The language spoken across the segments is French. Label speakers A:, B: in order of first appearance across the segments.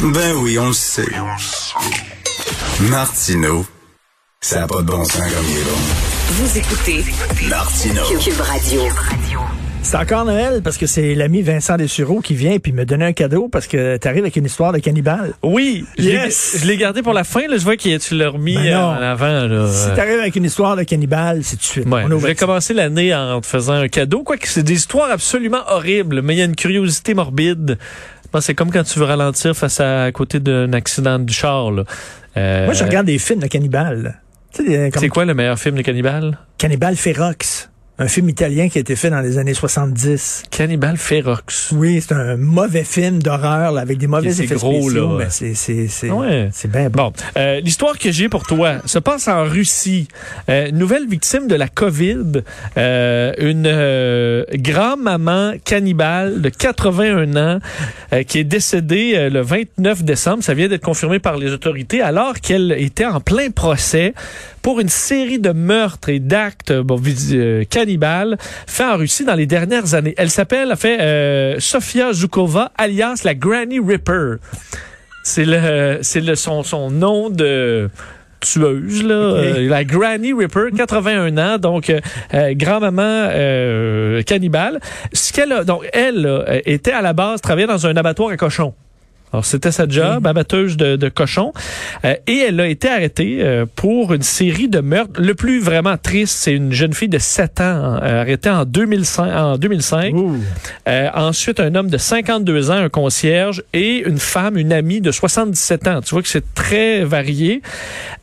A: Ben oui, on le sait. Martineau, ça n'a pas de bon sens comme il est bon.
B: Vous écoutez
A: Martineau.
B: Cube Radio.
C: C'est encore Noël parce que c'est l'ami Vincent Dessureau qui vient puis me donner un cadeau parce que t'arrives avec une histoire de cannibale.
D: Oui, je l'ai-
C: Yes!
D: je l'ai gardé pour la fin. Là, je vois que tu l'as remis
C: Ben
D: en avant. Là.
C: Si t'arrives avec une histoire de cannibale, c'est tout de suite.
D: Ouais,
C: On ouvre
D: je vais commencer l'année en te faisant un cadeau. Quoique c'est des histoires absolument horribles, mais il y a une curiosité morbide. C'est comme quand tu veux ralentir face à, à côté d'un accident du char. là. Euh,
C: Moi, je regarde des films de cannibales. Euh, comme
D: C'est quoi le meilleur film de Cannibal?
C: Cannibal Ferox, un film italien qui a été fait dans les années 70.
D: Cannibal Ferox.
C: Oui, c'est un mauvais film d'horreur là, avec des mauvais
D: C'est
C: effets
D: gros,
C: spéciaux,
D: là.
C: mais c'est c'est c'est
D: Ouais.
C: c'est bien bon.
D: Bon, euh, l'histoire que j'ai pour toi se passe en Russie. Euh, nouvelle victime de la COVID, euh, une euh, grand-maman cannibale de 81 ans euh, qui est décédée euh, le 29 décembre. Ça vient d'être confirmé par les autorités alors qu'elle était en plein procès pour une série de meurtres et d'actes bon, euh, cannibales faits en Russie dans les dernières années. Elle s'appelle, fait euh, Sofia Zhukova, alias la Granny Ripper. C'est le, c'est le son, son nom de tueuse là, Euh, la Granny Ripper, 81 ans, donc euh, grand-maman euh, cannibale. Ce qu'elle a, donc elle là, était à la base travaillait dans un abattoir à cochons. Alors, c'était sa job, abatteuse de, de cochons. Euh, et elle a été arrêtée euh, pour une série de meurtres. Le plus vraiment triste, c'est une jeune fille de 7 ans euh, arrêtée en 2005. En 2005.
C: Ouh.
D: Euh, ensuite, un homme de 52 ans, un concierge, et une femme, une amie de 77 ans. Tu vois que c'est très varié.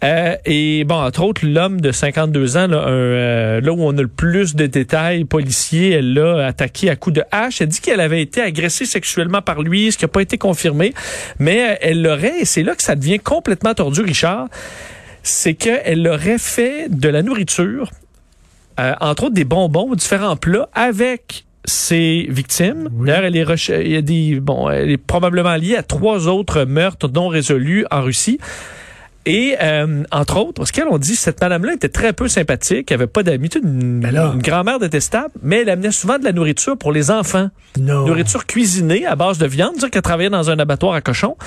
D: Euh, et bon, entre autres, l'homme de 52 ans, là, un, euh, là où on a le plus de détails policiers, elle l'a attaqué à coups de hache. Elle dit qu'elle avait été agressée sexuellement par lui, ce qui n'a pas été confirmé. Mais euh, elle l'aurait, et c'est là que ça devient complètement tordu, Richard, c'est qu'elle l'aurait fait de la nourriture euh, entre autres des bonbons, différents plats avec ses victimes. D'ailleurs, elle est reche- il y a des bon, elle est probablement liée à trois autres meurtres non résolus en Russie. Et euh, entre autres, parce qu'elle on dit cette madame-là était très peu sympathique, elle avait pas d'amis, une,
C: Ben
D: une grand-mère détestable, mais elle amenait souvent de la nourriture pour les enfants,
C: Non.
D: nourriture cuisinée à base de viande, dire qu'elle travaillait dans un abattoir à cochons,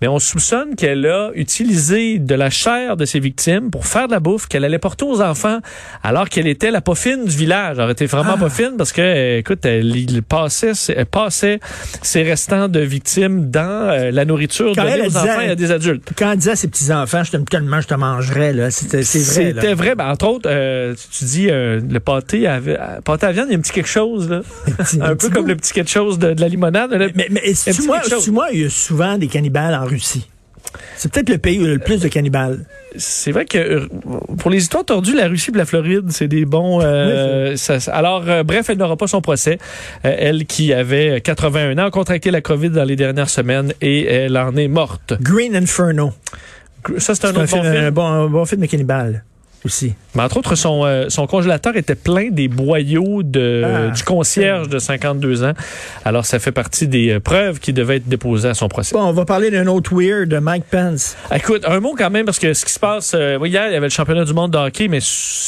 D: mais on soupçonne qu'elle a utilisé de la chair de ses victimes pour faire de la bouffe qu'elle allait porter aux enfants, alors qu'elle était la poffine du village. Elle était vraiment
C: Ah.
D: poffine parce que, écoute, elle, il passait, elle passait ses restants de victimes dans euh, la nourriture
C: Quand
D: donnée
C: elle, elle
D: aux
C: disait-
D: enfants et à des adultes.
C: Quand elle disait à ses petits-enfants, je t'aime tellement, je te mangerais, là. C'était, c'est vrai.
D: C'était vrai. Ben, entre autres, euh, tu, tu dis euh, le pâté à, à- pâté à viande, il y a un petit quelque chose, là.
C: petit-
D: un
C: un
D: peu comme le petit quelque chose de, de la limonade. là.
C: Mais, mais
D: Un
C: est-ce
D: petit
C: moi,
D: quelque chose.
C: est-ce moi, il y a souvent des cannibales en Russie. C'est peut-être le pays où il y a le plus de cannibales.
D: C'est vrai que euh, pour les histoires tordues, la Russie et la Floride, c'est des bons. euh, ça- alors, euh, bref, elle n'aura pas son procès. Euh, elle qui avait 81 ans a contracté la COVID dans les dernières semaines et elle en est morte.
C: Green Inferno.
D: Ça, c'est un
C: un,
D: autre bon
C: film,
D: film.
C: un bon, un bon film de cannibale aussi.
D: Mais entre autres, son, euh, son congélateur était plein des boyaux de,
C: Ah,
D: du concierge de 52 ans. Alors, ça fait partie des euh, preuves qui devaient être déposées à son procès.
C: Bon, on va parler d'un autre weird de Mike Pence.
D: Écoute, un mot quand même, parce que ce qui se passe, euh, hier, il y avait le championnat du monde de hockey, mais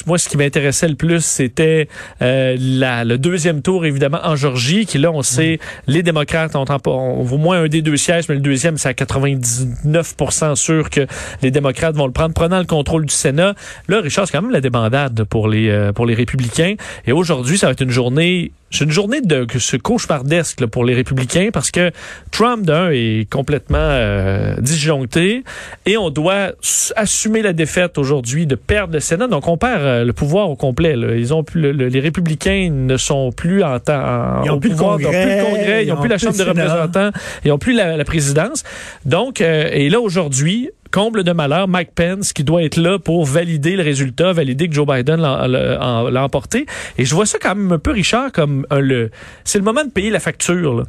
D: moi, ce qui m'intéressait le plus, c'était euh, le deuxième tour, évidemment, en Georgie, qui là, on sait, les démocrates ont, ont au moins un des deux sièges, mais le deuxième, c'est à 99 sûr que les démocrates vont le prendre, prenant le contrôle du Sénat. Là, Richard, c'est quand même la débandade pour les, euh, pour les républicains. Et aujourd'hui, ça va être une journée c'est une journée de ce cauchemardesque là, pour les républicains parce que Trump d'un est complètement euh, disjoncté et on doit assumer la défaite aujourd'hui de perdre le Sénat donc on perd euh, le pouvoir au complet là. ils ont plus le- le- les républicains ne sont plus en temps
C: Ils ont
D: au
C: plus le
D: pouvoir, ils ont plus le
C: Congrès,
D: ils ont plus la chambre de
C: le Sénat.
D: représentants ils ont plus la, la présidence donc euh, et là aujourd'hui comble de malheur, Mike Pence qui doit être là pour valider le résultat, valider que Joe Biden l'a emporté. Et je vois ça quand même un peu, Richard, comme le, c'est le moment de payer la facture. là.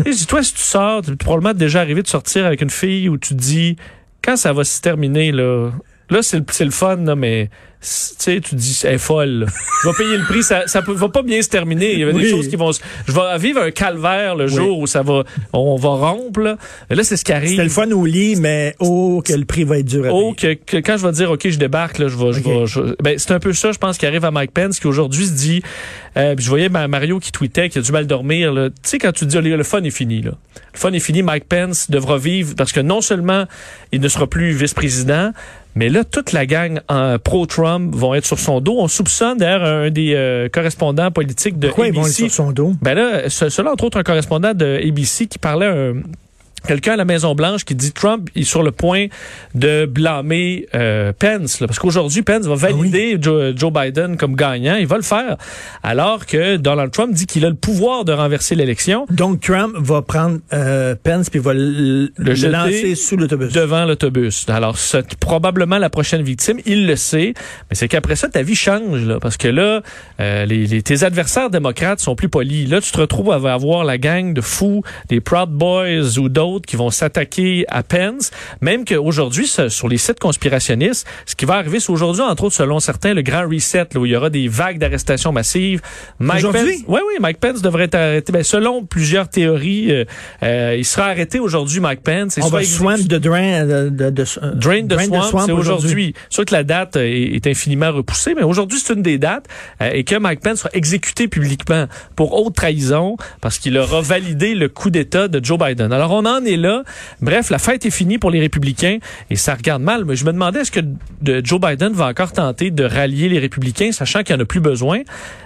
D: Et dis, toi, si tu sors, tu es probablement déjà arrivé de sortir avec une fille où tu dis, quand ça va se terminer, là, là, c'est le, c'est le fun, là, mais, tu sais, tu dis, elle est folle, là. Je vais payer le prix, ça, ça peut- va pas bien se terminer. Il y a des choses qui vont se- je vais vivre un calvaire le jour où ça va, on va rompre, là. Là, c'est ce qui arrive.
C: C'était le fun au lit, mais oh, que le prix va être dur à
D: Oh, que, que quand je vais dire, OK, je débarque, là, je vais, je vais, je- ben, c'est un peu ça, je pense, qui arrive à Mike Pence, qui aujourd'hui se dit, euh, je voyais ma- Mario qui tweetait, qui a du mal dormir, là. Tu sais, quand tu dis, oh, le fun est fini, là. Le fun est fini, Mike Pence devra vivre, parce que non seulement il ne sera plus vice-président, mais là, toute la gang en pro-Trump vont être sur son dos. On soupçonne d'ailleurs un des euh, correspondants politiques de
C: Pourquoi ils vont être
D: ABC.
C: sur son dos?
D: Ben là, ce- cela entre autres un correspondant de ABC qui parlait un- quelqu'un à la Maison Blanche qui dit Trump est sur le point de blâmer euh, Pence là, parce qu'aujourd'hui Pence va valider Joe, Joe Biden comme gagnant, il va le faire alors que Donald Trump dit qu'il a le pouvoir de renverser l'élection
C: Donc, Trump va prendre euh, Pence puis va le, le lancer sous l'autobus.
D: devant l'autobus. Alors c'est probablement la prochaine victime, il le sait, mais c'est qu'après ça ta vie change là parce que là euh, les, les- tes adversaires démocrates sont plus polis. Là tu te retrouves à avoir la gang de fous, des Proud Boys ou d'autres qui vont s'attaquer à Pence, même qu'aujourd'hui sur les sites conspirationnistes, ce qui va arriver c'est aujourd'hui entre autres selon certains le grand reset là, où il y aura des vagues d'arrestations massives. Mike? Pence, oui oui, Mike Pence devrait être arrêté ben, selon plusieurs théories euh, euh, il sera arrêté aujourd'hui Mike Pence
C: On
D: soit
C: va swamp de drain de, de, de- euh,
D: Drain de Swamp, c'est
C: aujourd'hui.
D: sûr que la date euh, est, est infiniment repoussée, mais aujourd'hui, c'est une des dates euh, et que Mike Pence sera exécuté publiquement pour haute trahison parce qu'il aura validé le coup d'État de Joe Biden. Alors, on en est là. Bref, la fête est finie pour les républicains et ça regarde mal. Mais je me demandais, est-ce que Joe Biden va encore tenter de rallier les républicains, sachant qu'il n'y en a plus besoin?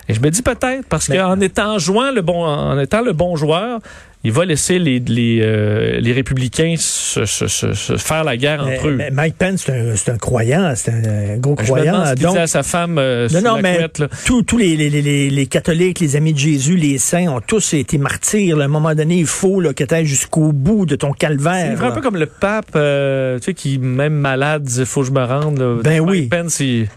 D: Et je me dis peut-être, parce qu'en étant jouant le bon, en étant le bon joueur, il va laisser les, les, euh, les républicains se, se- se- se faire la guerre
C: Mais-
D: entre eux.
C: mais Mike Pence, c'est un, un croyant, c'est un gros
D: Je me
C: croyant.
D: demande ce
C: Donc,
D: à sa femme euh,
C: non, non,
D: la
C: mais
D: couette,
C: tous tous les, les, les, les catholiques, les amis de Jésus, les saints ont tous été martyrs. là. À un moment donné, il faut là, que tu ailles jusqu'au bout de ton calvaire.
D: C'est un peu comme le pape, euh, tu sais, qui, même malade, disait, faut que je me rende. là.
C: Ben
D: Mike
C: oui.
D: Pence, il,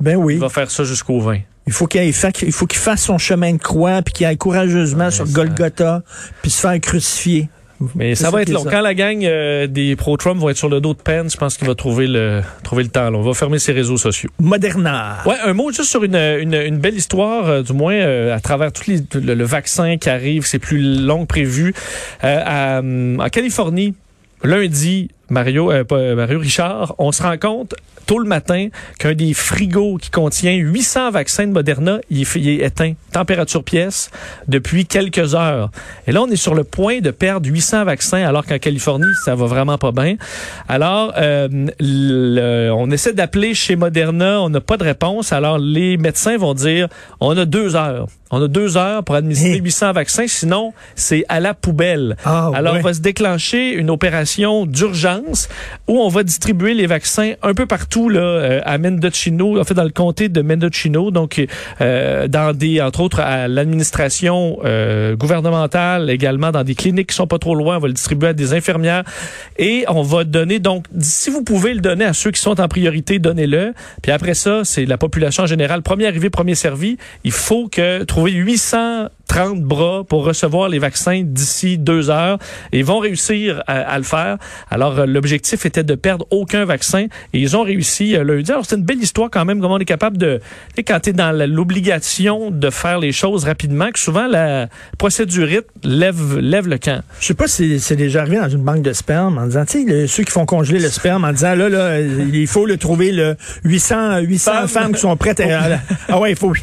C: Ben oui.
D: il va faire ça jusqu'au 20.
C: Il faut qu'il aille fa- il faut qu'il fasse son chemin de croix, puis qu'il aille courageusement sur Golgotha, puis se faire crucifier.
D: Mais ça va être long.
C: ça.
D: Quand la gang euh, des pro-Trump vont être sur le dos de Pence, je pense qu'il va trouver le, trouver le temps. là. On va fermer ses réseaux sociaux.
C: Moderna.
D: Ouais, un mot juste sur une, une, une belle histoire, euh, du moins euh, à travers tout les, le, le vaccin qui arrive, c'est plus long que prévu. Euh, à, hum, en Californie, lundi, Mario, euh, euh, Mario Richard, on se rend compte tôt le matin qu'un des frigos qui contient 800 vaccins de Moderna, il est, éteint, température pièce, depuis quelques heures. Et là, on est sur le point de perdre 800 vaccins, alors qu'en Californie, ça va vraiment pas bien. Alors, euh, on essaie d'appeler chez Moderna, on n'a pas de réponse. Alors, les médecins vont dire, on a deux heures. On a deux heures pour administrer
C: Hein?
D: 800 vaccins, sinon c'est à la poubelle.
C: Ah,
D: Alors,
C: ouais.
D: on va se déclencher une opération d'urgence où on va distribuer les vaccins un peu partout là, euh, à Mendocino, en fait dans le comté de Mendocino, donc euh, dans des, entre autres, à l'administration euh, gouvernementale, également dans des cliniques qui sont pas trop loin. On va le distribuer à des infirmières et on va donner donc, si vous pouvez le donner à ceux qui sont en priorité, donnez-le. Puis après ça, c'est la population en général, premier arrivé, premier servi. Il faut que trouver 830 bras pour recevoir les vaccins d'ici deux heures et ils vont réussir à, à le faire. Alors, euh, l'objectif était de perdre aucun vaccin et ils ont réussi euh, lundi. Alors, c'est une belle histoire quand même, comment on est capable de, quand tu es dans l'obligation de faire les choses rapidement, que souvent la procédurite lève, lève le camp.
C: Je sais pas si c'est déjà arrivé dans une banque de sperme en disant, tu sais, ceux qui font congeler le sperme en disant, là, là, il faut le trouver le 800, 800
D: Femmes.
C: qui sont prêtes à- ah ouais, il faut,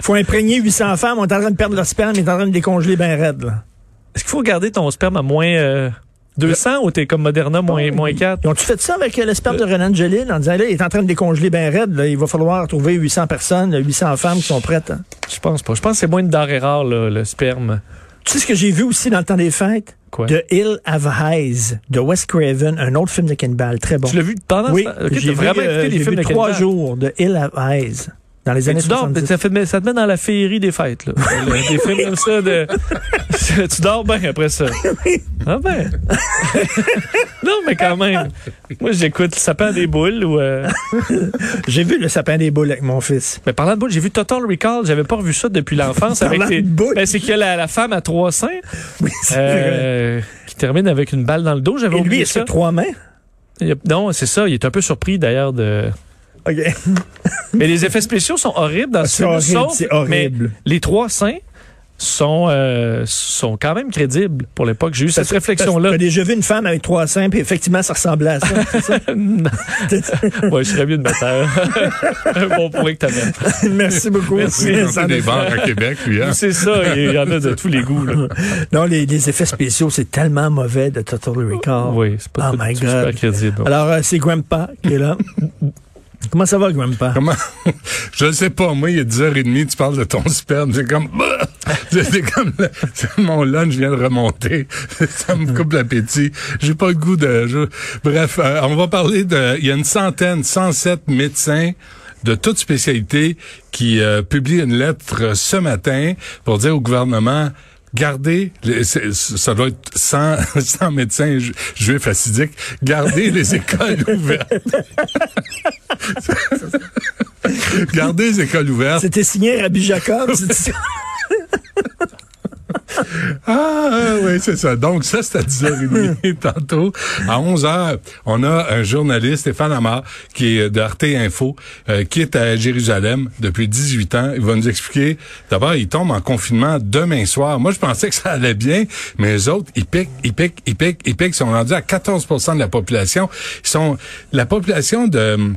C: faut imprégner 800 femmes, on est en train de perdre leur sperme, il est en train de décongeler bien raide, là.
D: Est-ce qu'il faut garder ton sperme à moins euh, 200 ou t'es comme Moderna, moins, moins 4?
C: Ils ont-tu fait ça avec euh, le sperme de Renan Gelil en disant, là, il est en train de décongeler bien raide, là, il va falloir trouver 800 personnes, 800 femmes qui sont prêtes. hein?
D: Je pense pas. Je pense que c'est moins une denrée rare, là, le sperme.
C: Tu sais ce que j'ai vu aussi dans le temps des fêtes?
D: Quoi?
C: The Hill of Eyes de Wes Craven, un autre film de cannibale, très bon.
D: Tu l'as vu pendant
C: Oui,
D: ce temps? Ok,
C: j'ai
D: vraiment
C: euh,
D: écouté des
C: j'ai
D: films
C: vu
D: de
C: trois jours de Hill of Eyes. Dans les années
D: tu dors,
C: 70.
D: ça, fait- ça te met dans la féerie des fêtes. Là. Des films comme ça. De, tu dors bien après ça. Ah ben. non, mais quand même. Moi, j'écoute Le sapin des boules. Ou, euh,
C: J'ai vu le sapin des boules avec mon fils.
D: Mais parlant de boules, j'ai vu Total Recall. J'avais pas revu ça depuis l'enfance. avec
C: Parlant
D: les-
C: de boules.
D: Ben, c'est qu'il y a la, la femme à trois seins
C: Oui,
D: euh, qui termine avec une balle dans le dos. J'avais
C: lui,
D: oublié
C: est-ce
D: ça.
C: trois mains?
D: Non, c'est ça. Il est un peu surpris d'ailleurs de.
C: OK.
D: Mais les effets spéciaux sont horribles dans ce
C: C'est
D: film.
C: horrible,
D: sauf-
C: c'est horrible.
D: Mais les trois seins sont, euh, sont quand même crédibles pour l'époque. J'ai eu cette réflexion-là.
C: J'ai déjà vu une femme avec trois seins, puis effectivement, ça ressemblait à ça. c'est ça?
D: ouais, je serais mieux de mettre un, un bon point que t'avais.
C: Merci beaucoup.
D: Merci.
E: En des bars à Québec, lui, hein?
D: C'est ça, il y en a de tous les goûts. Là.
C: Non, les, les effets spéciaux, c'est tellement mauvais de Total Recall.
D: Oui, c'est pas
C: Oh
D: tout-
C: my
D: tout super
C: God.
D: crédible.
C: Alors, euh, c'est Grandpa qui est là. Comment ça va, Grandpa?
E: Comment? Je ne sais pas. Moi, il a 10h30, tu parles de ton sperme. C'est comme, bah! c'est comme, mon lunch vient de remonter. Ça me coupe l'appétit. J'ai pas le goût de, je- bref, euh, on va parler de, il y a une centaine, 107 médecins de toutes spécialités qui euh, publient une lettre ce matin pour dire au gouvernement Gardez, les- ça doit être 100, 100 médecins ju- juifs assidiques, gardez les écoles ouvertes. Gardez les écoles ouvertes.
C: C'était signé Rabbi Jacob. c'est ça?
E: Ah oui, c'est ça. Donc ça, c'est à 10h30 tantôt. À 11h, on a un journaliste, Stéphane Amar, qui est de Arte Info, euh, qui est à Jérusalem depuis 18 ans. Il va nous expliquer. D'abord, il tombe en confinement demain soir. Moi, je pensais que ça allait bien, mais les autres, ils piquent, ils piquent, ils piquent, ils piquent. Ils sont rendus à 14% de la population. Ils sont la population de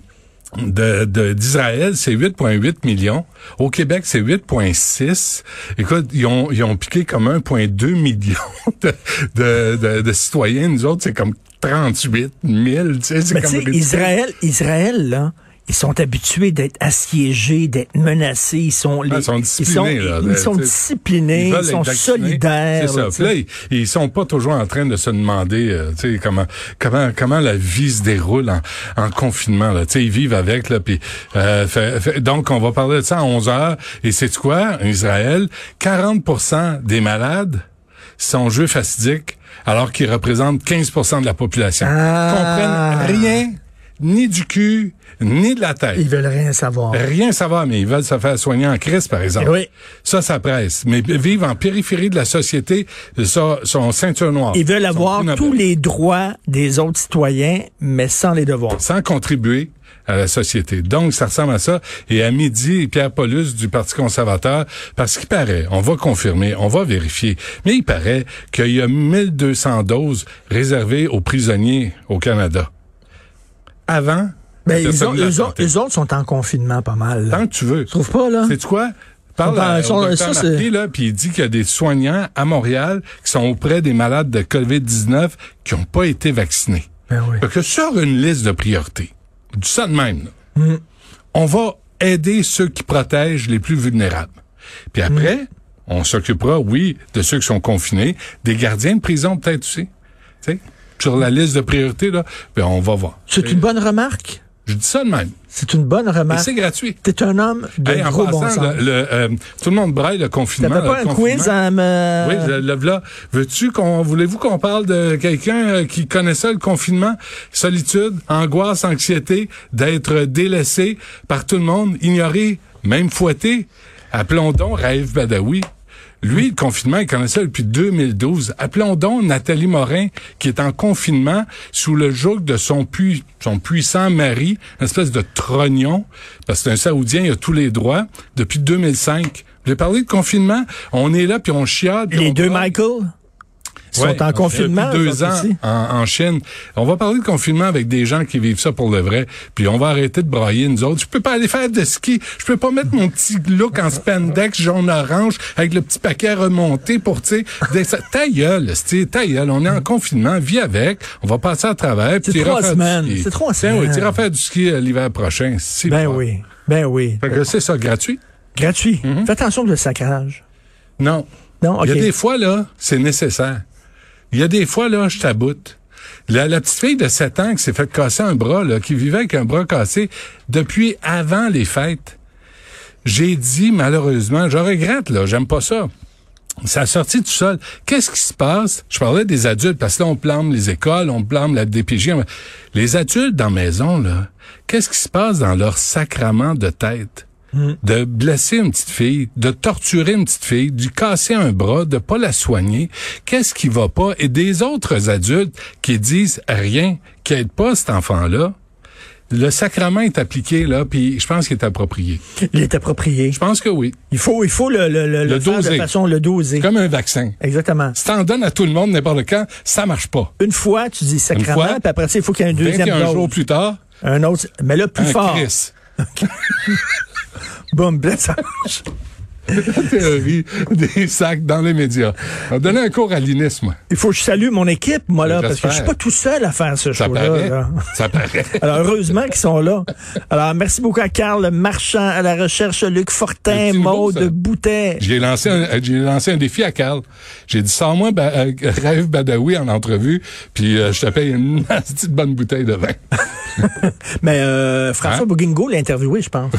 E: de de- d'Israël, c'est 8,8 millions. Au Québec, c'est 8,6. Écoute, ils ont, ils ont piqué comme 1,2 millions de, de, de, de citoyens. Nous autres, c'est comme 38 000. Tu sais, c'est comme.
C: Israël, Israël, là, ils sont habitués d'être assiégés, d'être menacés. Ils sont, les-
E: Ah, ils sont disciplinés, là.
C: Ils, sont
E: Tu sais,
C: disciplinés, ils,
E: veulent
C: sont solidaires.
E: C'est ça.
C: là,
E: ils, ils sont pas toujours en train de se demander, euh, tu sais, comment comment comment la vie se déroule en, en confinement. Là, tu sais, ils vivent avec là. Puis euh, fait- fait- donc on va parler de ça à 11 heures. Et c'est quoi, en Israël, 40% des malades sont juifs assidiques, alors qu'ils représentent 15% de la population.
C: Ah.
E: Ils comprennent rien, ni du cul, ni de la tête.
C: Ils veulent rien savoir.
E: Rien savoir, mais ils veulent se faire soigner en crise, par exemple.
C: Oui.
E: Ça, ça presse. Mais vivre en périphérie de la société, ça, sont ceinture noire.
C: Ils veulent avoir tous les droits des autres citoyens, mais sans les devoirs.
E: Sans contribuer à la société. Donc, ça ressemble à ça. Et à midi, Pierre Paulus du Parti conservateur, parce qu'il paraît, on va confirmer, on va vérifier, mais il paraît qu'il y a 1200 doses réservées aux prisonniers au Canada. Avant,
C: Ben, ils ont- eux, autres, eux autres sont en confinement pas mal. là.
E: Tant que tu veux.
C: Tu trouves pas, là?
E: C'est quoi? Parle
C: Sont en-
E: à, au docteur
C: ça, c'est-
E: Marquis, là, puis il dit qu'il y a des soignants à Montréal qui sont auprès des malades de COVID-19 qui n'ont pas été vaccinés.
C: Ben oui.
E: Fait que sur une liste de priorités, du ça de même, là,
C: Mm.
E: on va aider ceux qui protègent les plus vulnérables. Puis après,
C: Mm.
E: on s'occupera, oui, de ceux qui sont confinés, des gardiens de prison peut-être aussi. Tu sais, sur la liste de priorités, là, ben on va voir.
C: C'est une bonne remarque?
E: Je dis ça de même.
C: C'est une bonne remarque.
E: c'est gratuit.
C: T'es un homme de
E: Hey, en
C: gros bon
E: passant,
C: sens.
E: le, le, euh, tout le monde braille le confinement.
C: T'avais pas un
E: confinement.
C: quiz à me...
E: Oui, le, le voilà. Veux-tu qu'on, voulez-vous qu'on parle de quelqu'un euh, qui connaît ça, le confinement? Solitude, angoisse, anxiété, d'être délaissé par tout le monde, ignoré, même fouetté. Appelons donc Raïf Badawi. Lui, le confinement, il connaît ça depuis 2012. Appelons donc Nathalie Morin, qui est en confinement sous le joug de son, pui- son puissant mari, une espèce de trognon, parce que c'est un Saoudien, il a tous les droits, depuis 2005. J'ai parlé de confinement, on est là, puis on chiade. puis
C: Les
E: on
C: deux. Michael? Sont
E: Ouais,
C: en confinement.
E: Depuis deux
C: eux
E: ans en, en Chine. On va parler de confinement avec des gens qui vivent ça pour le vrai. Puis on va arrêter de brailler nous autres. Je peux pas aller faire de ski. Je peux pas mettre mon petit look en spandex jaune-orange avec le petit paquet remonté pour, tu sais, ta gueule, ta gueule. On est en confinement, vis avec. On va passer à travers.
C: C'est trois semaines. C'est trois
E: Tiens, oui,
C: semaines.
E: t'iras faire du ski euh, l'hiver prochain. si
C: Ben oui. Ben oui.
E: Fait que c'est ça, gratuit?
C: Gratuit. Fais attention de sacrage.
E: Non.
C: Non, OK.
E: Il y a des fois, là, c'est nécessaire. Il y a des fois, là, je taboute. La, petite fille de 7 ans qui s'est fait casser un bras, là, qui vivait avec un bras cassé depuis avant les fêtes. j'ai dit, malheureusement, je regrette, là, j'aime pas ça. Ça a sorti tout seul. Qu'est-ce qui se passe? Je parlais des adultes, parce que là, on blâme les écoles, on blâme la DPJ. Les adultes dans la maison, là, qu'est-ce qui se passe dans leur sacrement de tête? De blesser une petite fille, de torturer une petite fille, de casser un bras, de pas la soigner. Qu'est-ce qui va pas? Et des autres adultes qui disent rien, qui aident pas cet enfant-là. Le sacrement est appliqué, là, puis je pense qu'il est approprié.
C: Il est approprié.
E: Je pense que oui.
C: Il faut, il faut le, le, le,
E: Le
C: faire de
E: doser.
C: façon le doser.
E: Comme un vaccin.
C: Exactement.
E: Si t'en donnes à tout le monde n'importe quand, ça marche pas.
C: Une fois, tu dis sacrament,
E: fois,
C: puis après ça, il faut qu'il y ait un deuxième
E: 21
C: dose.
E: jours plus tard,
C: Un autre, mais là, plus
E: un
C: fort.
E: Chris.
C: Boum, blessage.
E: La théorie des sacs dans les médias. On va donner un cours à l'INIS, moi.
C: Il faut que je salue mon équipe, moi, là, parce que je suis
E: J'espère.
C: pas tout seul à faire ce show-là.
E: Ça paraît.
C: Alors, heureusement qu'ils sont là. Alors, merci beaucoup à Carl Marchand, à la recherche, Luc Fortin, Maude. Boutet.
E: J'ai lancé un, j'ai lancé un défi à Carl. J'ai dit, sors-moi ba euh, Raif Badawi en entrevue, puis euh, je te paye une petite bonne bouteille de vin.
C: Mais euh, François
E: Hein?
C: Bouguingo l'a interviewé, je pense.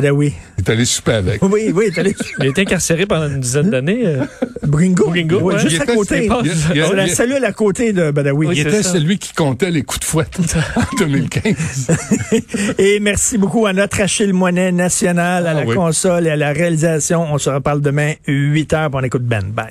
C: Ben oui.
E: Il est allé souper avec.
C: Oui, oui, t'es allé.
D: Il a été incarcéré pendant une dizaine d'années. euh.
C: Bouguingo, Oui,
D: ouais.
C: juste
E: Il
C: à côté.
E: il- il- il-
C: On la
E: il-
C: à la côté de Badawi.
D: Oui,
E: Il était
D: ça.
E: celui qui comptait les coups de fouette en 2015.
C: Et merci beaucoup à notre Achille Moinet national, à
E: Ah
C: la
E: oui.
C: console et à la réalisation. On se reparle demain, 8 heures, pour on écoute Ben. Bye.